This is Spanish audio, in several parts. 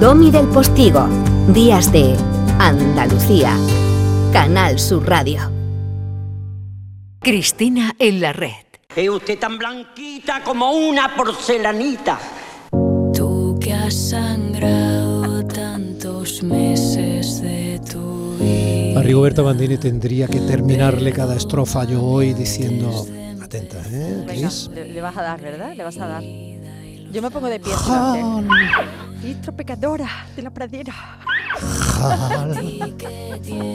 Domi del Postigo, Días de Andalucía, Canal Sur Radio. Cristina en la red. Es usted tan blanquita como una porcelanita. Tú que has sangrado tantos meses de tu vida. A Rigoberta Bandini tendría que terminarle cada estrofa yo hoy diciendo, atenta, ¿eh? Venga, le, le vas a dar, ¿verdad? Le vas a dar. Yo me pongo de pie. Pecadora de la pradera.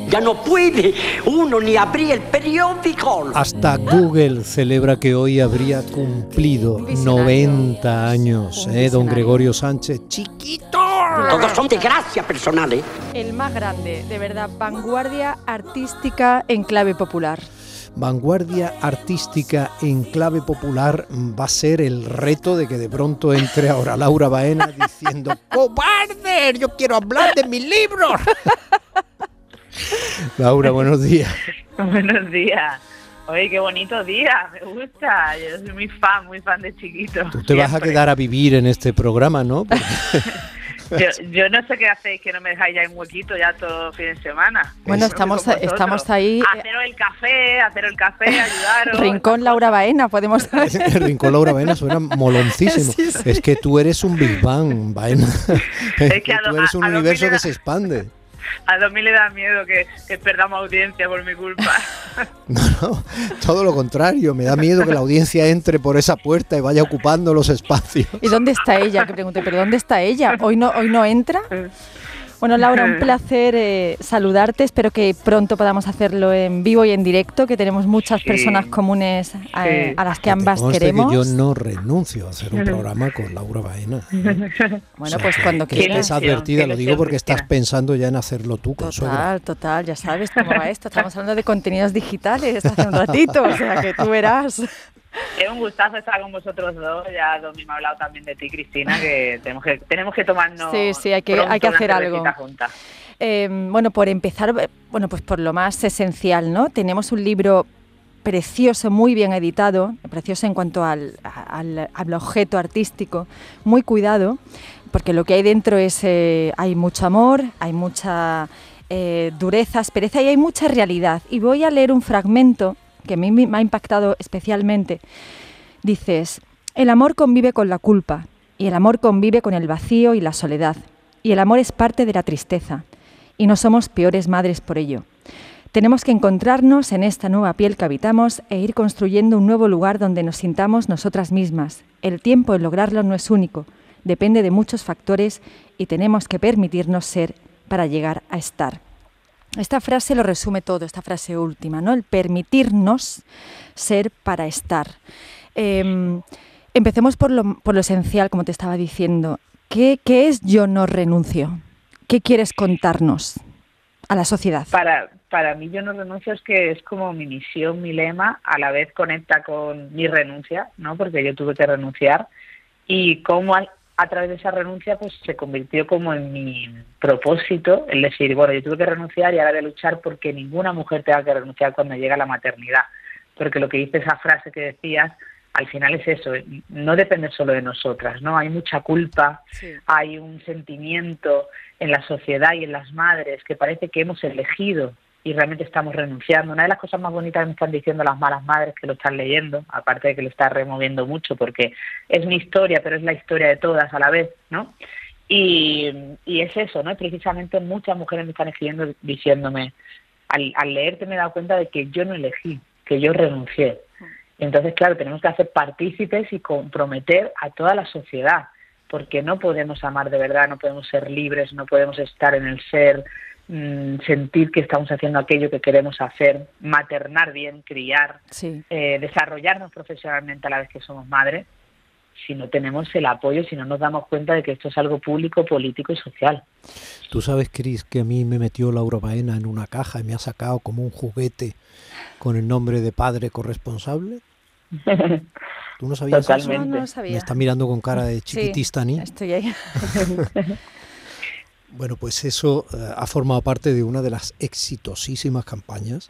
Ya no puede uno ni abrir el periódico. Hasta Google celebra que hoy habría cumplido Un visionario. 90 años, ¿eh? Don. Gregorio Sánchez, chiquito. Todos son desgracias personales. El más grande, de verdad, vanguardia artística en clave popular. Vanguardia artística en clave popular va a ser el reto de que de pronto entre ahora Laura Baena diciendo ¡Cobarde! Yo quiero hablar de mis libros. Laura, buenos días. Buenos días. Oye, qué bonito día, me gusta. Yo soy muy fan, muy fan de chiquito. Tú te vas a quedar a vivir en este programa, ¿no? Porque- Yo, yo no sé qué hacéis, que no me dejáis ya en huequito ya todo fin de semana. Bueno, estamos, estamos ahí. eh, Haceros el café, haceros el café, ayudaros. Rincón Laura Baena, podemos. El Rincón Laura Baena suena moloncísimo. Sí, sí. Es que tú eres un Big Bang, Baena. Es que a tú lo- eres un a universo que se expande. A Domi le da miedo que, que perdamos audiencia por mi culpa. No, no, todo lo contrario. Me da miedo que la audiencia entre por esa puerta y vaya ocupando los espacios. ¿Y dónde está ella? Que pregunté, ¿pero dónde está ella? ¿Hoy no, hoy no entra? Bueno, Laura, un placer eh, saludarte. Espero que pronto podamos hacerlo en vivo y en directo, que tenemos muchas Sí. personas comunes Sí. a las que ambas queremos. que yo no renuncio a hacer un programa con Laura Baena. ¿eh? Bueno, O sea, pues que- cuando que quieras. estés advertida, lo digo porque estás pensando ya en hacerlo tú, consuegra. Total, total, ya sabes cómo va esto. Estamos hablando de contenidos digitales hace un ratito, o sea que tú verás. Es un gustazo estar con vosotros dos. Ya Domi me ha hablado también de ti, Cristina, que tenemos que, tenemos que tomarnos. Sí, sí, hay que- hay que hacer algo. Eh, bueno, por empezar, bueno, pues por lo más esencial, ¿no? Tenemos un libro precioso, muy bien editado, precioso en cuanto al, al- al objeto artístico, muy cuidado, porque lo que hay dentro es, eh, hay mucho amor, hay mucha eh, dureza, aspereza y hay mucha realidad. Y voy a leer un fragmento que a mí me ha impactado especialmente. Dices, el amor convive con la culpa y el amor convive con el vacío y la soledad. Y el amor es parte de la tristeza y no somos peores madres por ello. Tenemos que encontrarnos en esta nueva piel que habitamos e ir construyendo un nuevo lugar donde nos sintamos nosotras mismas. El tiempo en lograrlo no es único, depende de muchos factores y tenemos que permitirnos ser para llegar a estar. Esta frase lo resume todo, esta frase última, ¿no? El permitirnos ser para estar. Eh, empecemos por lo, por lo esencial, como te estaba diciendo. ¿Qué, ¿Qué es yo no renuncio? ¿Qué quieres contarnos a la sociedad? Para, para mí yo no renuncio es que es como mi misión, mi lema, a la vez conecta con mi renuncia, ¿no? Porque yo tuve que renunciar y cómo a, través de esa renuncia pues se convirtió como en mi propósito el decir, bueno, yo tuve que renunciar y ahora voy a luchar porque ninguna mujer tenga que renunciar cuando llega la maternidad. Porque lo que dice esa frase que decías, al final es eso, no depende solo de nosotras, ¿no? Hay mucha culpa, hay un sentimiento en la sociedad y en las madres que parece que hemos elegido y realmente estamos renunciando. Una de las cosas más bonitas que me están diciendo las malas madres que lo están leyendo, aparte de que lo está removiendo mucho porque es mi historia, pero es la historia de todas a la vez, ¿no? Y, y es eso, ¿no? Precisamente muchas mujeres me están escribiendo diciéndome, al, al leerte me he dado cuenta de que yo no elegí, que yo renuncié. Entonces, claro, tenemos que hacer partícipes y comprometer a toda la sociedad, porque no podemos amar de verdad, no podemos ser libres, no podemos estar en el ser, sentir que estamos haciendo aquello que queremos hacer, maternar bien, criar, Sí. eh, desarrollarnos profesionalmente a la vez que somos madres, si no tenemos el apoyo, si no nos damos cuenta de que esto es algo público, político y social. Tú sabes, Cris, que a mí me metió Laura Baena en una caja y me ha sacado como un juguete con el nombre de padre corresponsable. ¿Tú no sabías eso? Totalmente. No, no lo Me sabía. está mirando con cara de Sí, chiquitistani. estoy ahí. Bueno, pues eso eh, ha formado parte de una de las exitosísimas campañas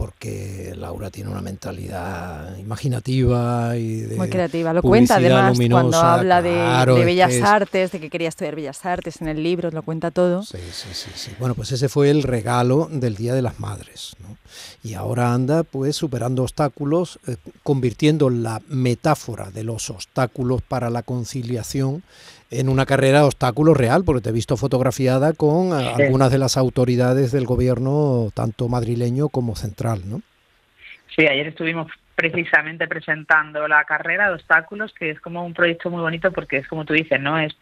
porque Laura tiene una mentalidad imaginativa y de muy creativa. Lo cuenta además cuando habla de, bellas artes, de que quería estudiar bellas artes en el libro, lo cuenta todo. Sí, sí, sí, sí. Bueno, pues ese fue el regalo del Día de las Madres. ¿no? Y ahora anda pues superando obstáculos, eh, convirtiendo la metáfora de los obstáculos para la conciliación en una carrera de obstáculos real, porque te he visto fotografiada con eh, algunas de las autoridades del gobierno, tanto madrileño como central, ¿no? Sí, ayer estuvimos precisamente presentando la carrera de obstáculos, que es como un proyecto muy bonito porque es como tú dices, ¿no? Es,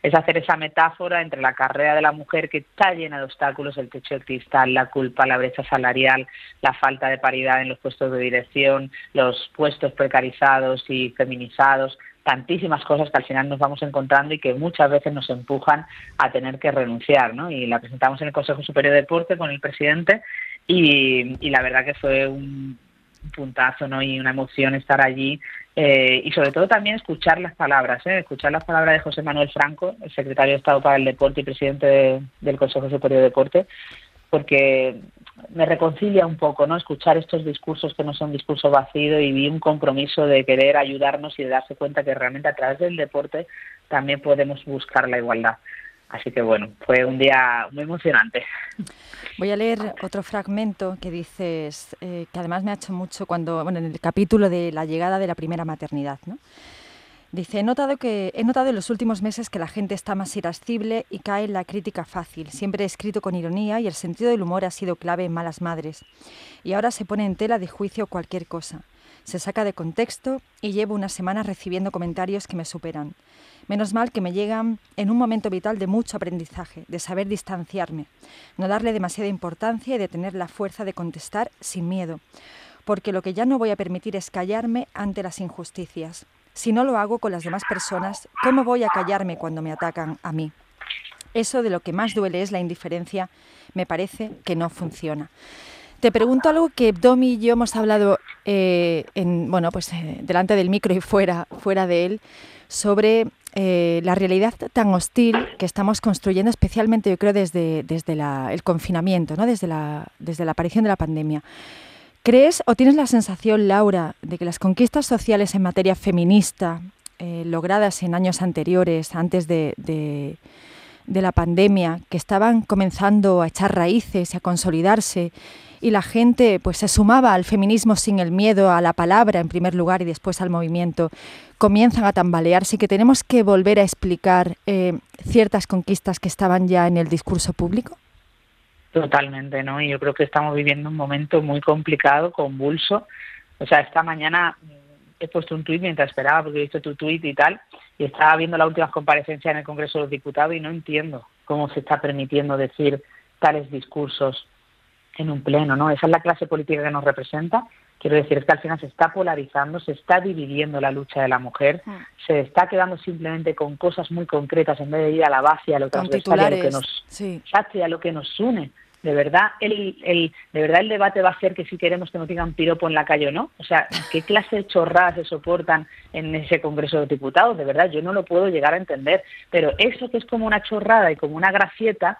es hacer esa metáfora entre la carrera de la mujer que está llena de obstáculos, el techo de cristal, la culpa, la brecha salarial, la falta de paridad en los puestos de dirección, los puestos precarizados y feminizados, tantísimas cosas que al final nos vamos encontrando y que muchas veces nos empujan a tener que renunciar, ¿no? Y la presentamos en el Consejo Superior de Deporte con el presidente y, la verdad que fue un puntazo, ¿no? Y una emoción estar allí eh, y sobre todo también escuchar las palabras, ¿eh? escuchar las palabras de José Manuel Franco, el secretario de Estado para el Deporte y presidente del Consejo Superior de Deporte, porque me reconcilia un poco, ¿no? Escuchar estos discursos que no son discurso vacío y vi un compromiso de querer ayudarnos y de darse cuenta que realmente a través del deporte también podemos buscar la igualdad. Así que bueno, fue un día muy emocionante. Voy a leer otro fragmento que dices, eh, que además me ha hecho mucho cuando, bueno, en el capítulo de la llegada de la primera maternidad, ¿no? Dice, he notado, que, he notado en los últimos meses que la gente está más irascible y cae en la crítica fácil. Siempre he escrito con ironía y el sentido del humor ha sido clave en Malas Madres. Y ahora se pone en tela de juicio cualquier cosa. Se saca de contexto y llevo unas semanas recibiendo comentarios que me superan. Menos mal que me llegan en un momento vital de mucho aprendizaje, de saber distanciarme, no darle demasiada importancia y de tener la fuerza de contestar sin miedo. Porque lo que ya no voy a permitir es callarme ante las injusticias. Si no lo hago con las demás personas, ¿cómo voy a callarme cuando me atacan a mí? Eso de lo que más duele es la indiferencia, me parece que no funciona. Te pregunto algo que Domi y yo hemos hablado eh, en, bueno, pues, eh, delante del micro y fuera, fuera de él, sobre eh, la realidad tan hostil que estamos construyendo, especialmente yo creo desde, desde el confinamiento, ¿no? desde, la, desde la aparición de la pandemia. ¿Crees o tienes la sensación, Laura, de que las conquistas sociales en materia feminista, eh, logradas en años anteriores, antes de, la pandemia, que estaban comenzando a echar raíces y a consolidarse, y la gente pues se sumaba al feminismo sin el miedo a la palabra en primer lugar y después al movimiento, comienzan a tambalearse y que tenemos que volver a explicar eh, ciertas conquistas que estaban ya en el discurso público? Totalmente, ¿no? Y yo creo que estamos viviendo un momento muy complicado, convulso. O sea, esta mañana mm, he puesto un tuit mientras esperaba, porque he visto tu tuit y tal, y estaba viendo las últimas comparecencias en el Congreso de los Diputados y no entiendo cómo se está permitiendo decir tales discursos en un pleno, ¿no? Esa es la clase política que nos representa. Quiero decir, es que al final se está polarizando, se está dividiendo la lucha de la mujer, mm. se está quedando simplemente con cosas muy concretas en vez de ir a la base, a lo transversal, a lo que nos, sí. a lo que nos une de verdad el, el, de verdad el debate va a ser que si queremos que nos digan piropo en la calle o no. O sea, ¿qué clase de chorradas se soportan en ese Congreso de Diputados? De verdad, yo no lo puedo llegar a entender. Pero eso que es como una chorrada y como una gracieta,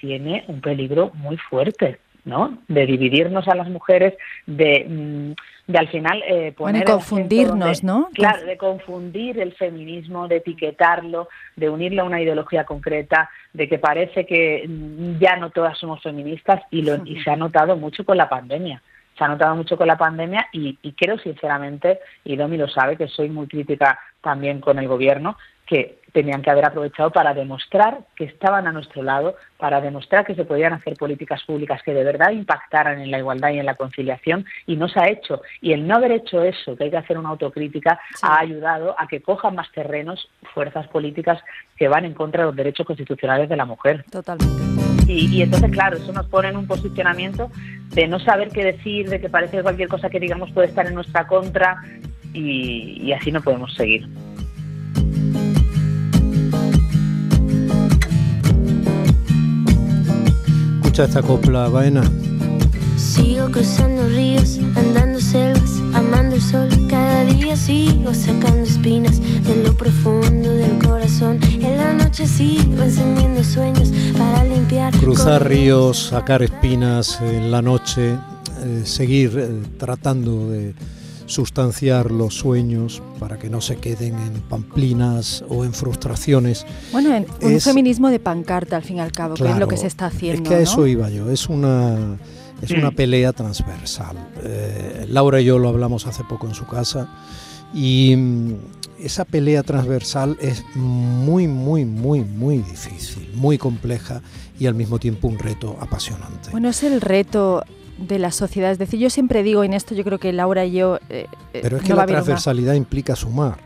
tiene un peligro muy fuerte. ¿No? De dividirnos a las mujeres, de, mm, de al final eh, poner... confundirnos, ¿no? Claro, de confundir el feminismo, de etiquetarlo, de unirlo a una ideología concreta, de que parece que mm, ya no todas somos feministas y, lo, y se ha notado mucho con la pandemia se ha notado mucho con la pandemia y, y, creo sinceramente, y Domi lo sabe, que soy muy crítica también con el gobierno, que tenían que haber aprovechado para demostrar que estaban a nuestro lado, para demostrar que se podían hacer políticas públicas que de verdad impactaran en la igualdad y en la conciliación, y no se ha hecho. Y el no haber hecho eso, que hay que hacer una autocrítica, ha ayudado a que cojan más terrenos fuerzas políticas que van en contra de los derechos constitucionales de la mujer. Totalmente. Y, y entonces, claro, eso nos pone en un posicionamiento de no saber qué decir, de que parece que cualquier cosa que digamos puede estar en nuestra contra, y, y así no podemos seguir. Esta copla, vaina. Sigo cruzando ríos, andando selvas, amando el sol. Cada día sigo sacando espinas de lo profundo del corazón. En la noche sigo encendiendo sueños para limpiar. Cruzar ríos, sacar espinas en la noche. eh, seguir eh, tratando de sustanciar los sueños para que no se queden en pamplinas o en frustraciones. Bueno, en un feminismo de pancarta al fin y al cabo, que es lo que se está haciendo. Es que a eso iba yo, es una, es una pelea transversal. Laura y yo lo hablamos hace poco en su casa y mm, esa pelea transversal es muy, muy, muy, muy difícil, muy compleja y al mismo tiempo un reto apasionante. Bueno, es el reto de la sociedad. Es decir, yo siempre digo, en esto yo creo que Laura y yo... Eh, eh, Pero es que la transversalidad implica sumar.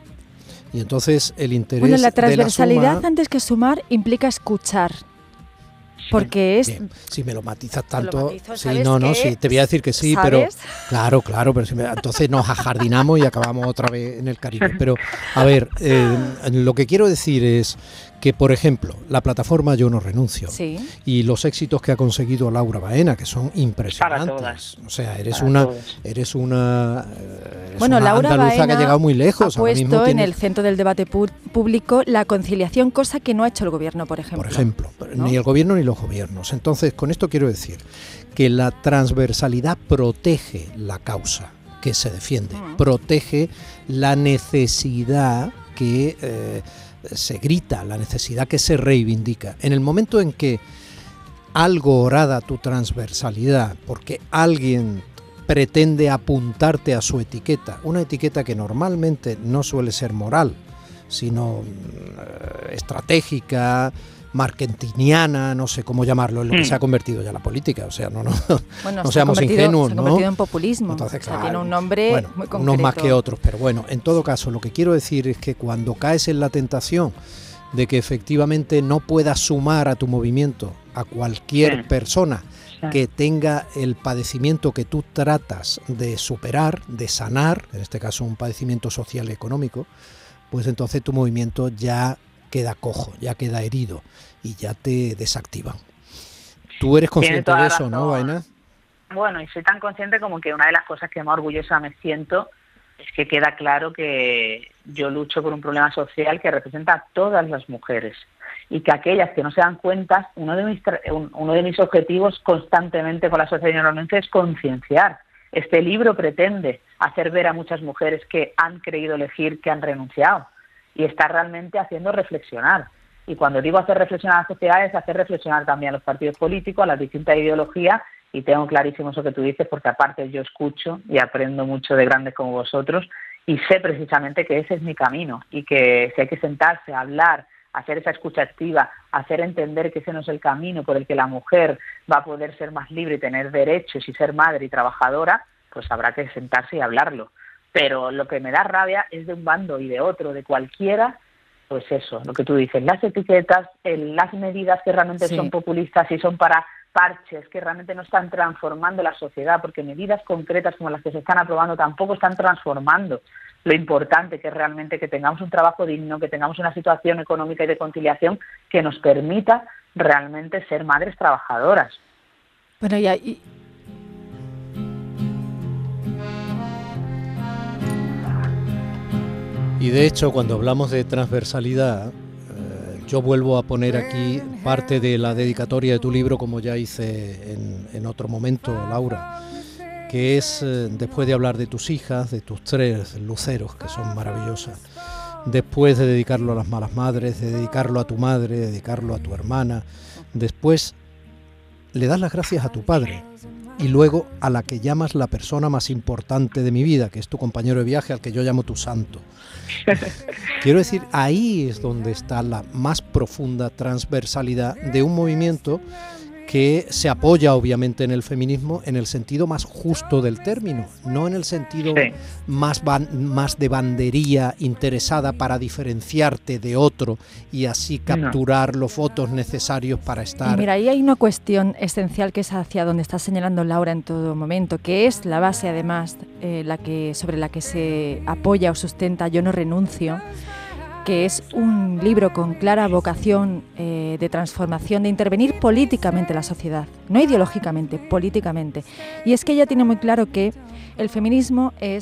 Y entonces el interés... Bueno, la transversalidad antes que sumar implica escuchar porque es... Si me lo matizas tanto... sí, no, no, sí, te voy a decir que sí, pero... Claro, claro, pero si entonces nos ajardinamos y acabamos otra vez en el Caribe. Pero, a ver, eh, lo que quiero decir es que, por ejemplo, la plataforma Yo no renuncio y los éxitos que ha conseguido Laura Baena, que son impresionantes. O sea, eres una, eres una, eh, bueno, Laura andaluza que ha llegado muy lejos. Ha puesto en el centro del debate público la conciliación, cosa que no ha hecho el gobierno, por ejemplo. Por ejemplo, ni el gobierno ni los gobiernos. Entonces, con esto quiero decir que la transversalidad protege la causa que se defiende, protege la necesidad que eh, se grita, la necesidad que se reivindica. En el momento en que algo orada tu transversalidad, porque alguien pretende apuntarte a su etiqueta, una etiqueta que normalmente no suele ser moral, sino mm, estratégica, markentiniana, no sé cómo llamarlo, en lo que se ha convertido ya la política. O sea, no, no, no seamos ingenuos. Se ha convertido en populismo. Entonces, tiene un nombre muy concreto. Unos más que otros, pero bueno, en todo caso, lo que quiero decir es que cuando caes en la tentación de que efectivamente no puedas sumar a tu movimiento a cualquier persona que tenga el padecimiento que tú tratas de superar, de sanar, en este caso un padecimiento social y económico, pues entonces tu movimiento ya queda cojo, ya queda herido y ya te desactivan. Tú eres consciente de eso, ¿no, Vaina? Bueno, y soy tan consciente como que una de las cosas que más orgullosa me siento es que queda claro que yo lucho por un problema social que representa a todas las mujeres y que aquellas que no se dan cuenta, uno de mis, uno de mis objetivos constantemente con la Asociación Normalmente es concienciar. Este libro pretende hacer ver a muchas mujeres que han querido elegir, que han renunciado y está realmente haciendo reflexionar. Y cuando digo hacer reflexionar a la sociedad es hacer reflexionar también a los partidos políticos, a las distintas ideologías y tengo clarísimo eso que tú dices porque aparte yo escucho y aprendo mucho de grandes como vosotros y sé precisamente que ese es mi camino y que si hay que sentarse, hablar, hacer esa escucha activa, hacer entender que ese no es el camino por el que la mujer va a poder ser más libre y tener derechos y ser madre y trabajadora, pues habrá que sentarse y hablarlo pero lo que me da rabia es de un bando y de otro, de cualquiera, pues eso, lo que tú dices, las etiquetas, las medidas que realmente son populistas y son para parches que realmente no están transformando la sociedad, porque medidas concretas como las que se están aprobando tampoco están transformando lo importante que es realmente que tengamos un trabajo digno, que tengamos una situación económica y de conciliación que nos permita realmente ser madres trabajadoras. Bueno, y, Y de hecho, cuando hablamos de transversalidad, eh, yo vuelvo a poner aquí parte de la dedicatoria de tu libro, como ya hice en, otro momento, Laura, que es, eh, después de hablar de tus hijas, de tus tres luceros, que son maravillosas, después de dedicarlo a las malas madres, de dedicarlo a tu madre, de dedicarlo a tu hermana, después le das las gracias a tu padre, y luego a la que llamas la persona más importante de mi vida, que es tu compañero de viaje, al que yo llamo tu santo. Quiero decir, ahí es donde está la más profunda transversalidad de un movimiento que se apoya obviamente en el feminismo en el sentido más justo del término, no en el sentido más, más de bandería interesada para diferenciarte de otro y así capturar los votos necesarios para estar. mira, ahí hay una cuestión esencial que es hacia donde está señalando Laura en todo momento, que es la base además eh, la que, sobre la que se apoya o sustenta Yo no renuncio que es un libro con clara vocación eh, de transformación, de intervenir políticamente en la sociedad, no ideológicamente, políticamente. Y es que ella tiene muy claro que el feminismo eh,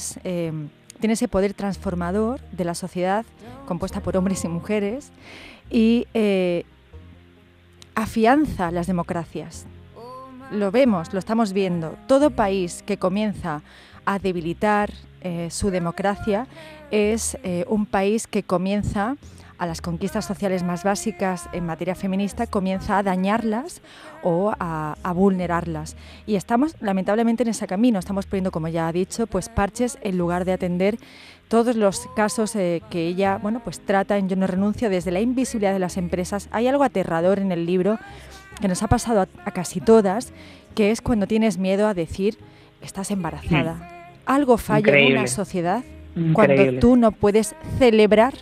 tiene ese poder transformador de la sociedad compuesta por hombres y mujeres y eh, afianza las democracias. lo vemos, lo estamos viendo. Todo país que comienza a debilitar eh, su democracia es eh, un país que comienza a las conquistas sociales más básicas en materia feminista, comienza a dañarlas o a, vulnerarlas. Y estamos lamentablemente en ese camino, estamos poniendo, como ya ha dicho, pues parches en lugar de atender todos los casos eh, que ella bueno, pues trata en Yo no renuncio, desde la invisibilidad de las empresas. Hay algo aterrador en el libro que nos ha pasado a, casi todas, que es cuando tienes miedo a decir estás embarazada. Hmm. Algo falla en una sociedad cuando tú no puedes celebrar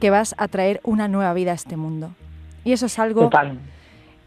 que vas a traer una nueva vida a este mundo. Y eso es algo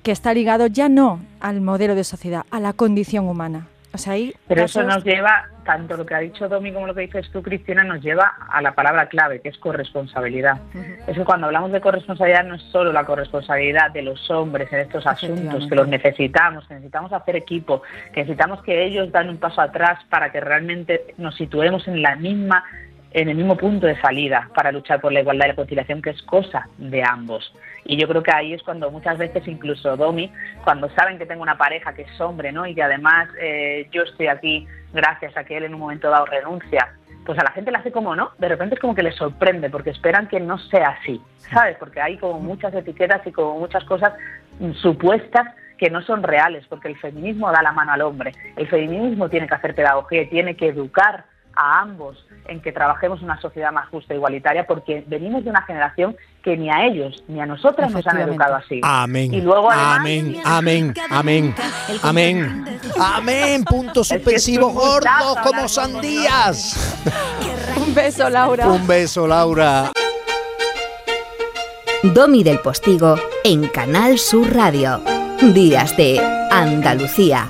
que está ligado ya no al modelo de sociedad, a la condición humana. O sea, Pero eso nos lleva, tanto lo que ha dicho Domi como lo que dices tú, Cristina, nos lleva a la palabra clave, que es corresponsabilidad. Es que cuando hablamos de corresponsabilidad no es solo la corresponsabilidad de los hombres en estos asuntos, que los necesitamos, que necesitamos hacer equipo, que necesitamos que ellos dan un paso atrás para que realmente nos situemos en la misma en el mismo punto de salida para luchar por la igualdad y la conciliación, que es cosa de ambos. Y yo creo que ahí es cuando muchas veces, incluso Domi, cuando saben que tengo una pareja que es hombre, ¿no? Y que además eh, yo estoy aquí gracias a que él en un momento dado renuncia, pues a la gente le hace como no, de repente es como que les sorprende, porque esperan que no sea así, ¿sabes? Porque hay como muchas etiquetas y como muchas cosas supuestas que no son reales, porque el feminismo da la mano al hombre, el feminismo tiene que hacer pedagogía tiene que educar a ambos en que trabajemos una sociedad más justa e igualitaria, porque venimos de una generación que ni a ellos ni a nosotras nos han educado así. Amén. Y luego amén, amén, amén, amén, amén. Punto suspensivo gordo como sandías. Un beso, Laura. Un beso, Laura. Domi del Postigo en Canal Sur Radio. Días de Andalucía.